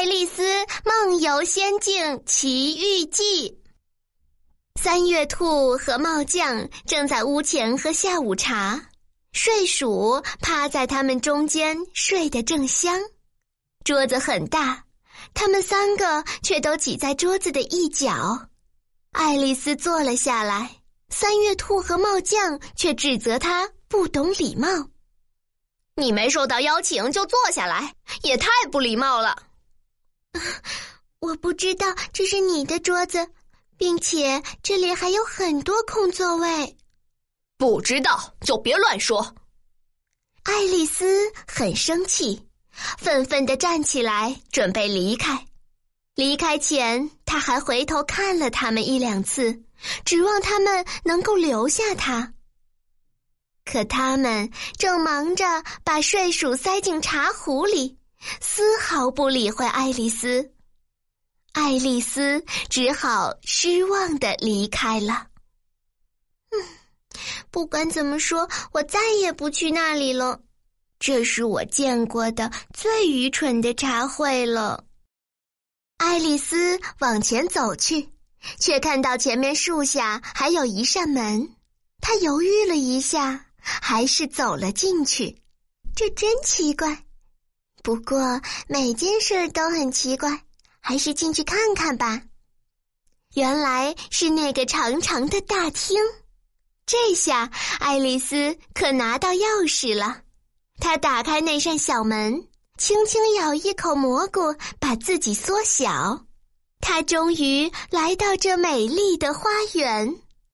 爱丽丝梦游仙境奇遇记》。三月兔和帽匠正在屋前喝下午茶，睡鼠趴在他们中间睡得正香。桌子很大，他们三个却都挤在桌子的一角。爱丽丝坐了下来，三月兔和帽匠却指责她不懂礼貌。你没受到邀请就坐下来，也太不礼貌了。我不知道这是你的桌子，并且这里还有很多空座位。不知道就别乱说。爱丽丝很生气，愤愤地站起来准备离开。离开前，她还回头看了他们一两次，指望他们能够留下她。可他们正忙着把睡鼠塞进茶壶里，丝毫不理会爱丽丝。爱丽丝只好失望的离开了。嗯，不管怎么说，我再也不去那里了。这是我见过的最愚蠢的茶会了。爱丽丝往前走去，却看到前面树下还有一扇门。她犹豫了一下。还是走了进去，这真奇怪。不过每件事都很奇怪，还是进去看看吧。原来是那个长长的大厅。这下爱丽丝可拿到钥匙了。她打开那扇小门，轻轻咬一口蘑菇，把自己缩小。她终于来到这美丽的花园。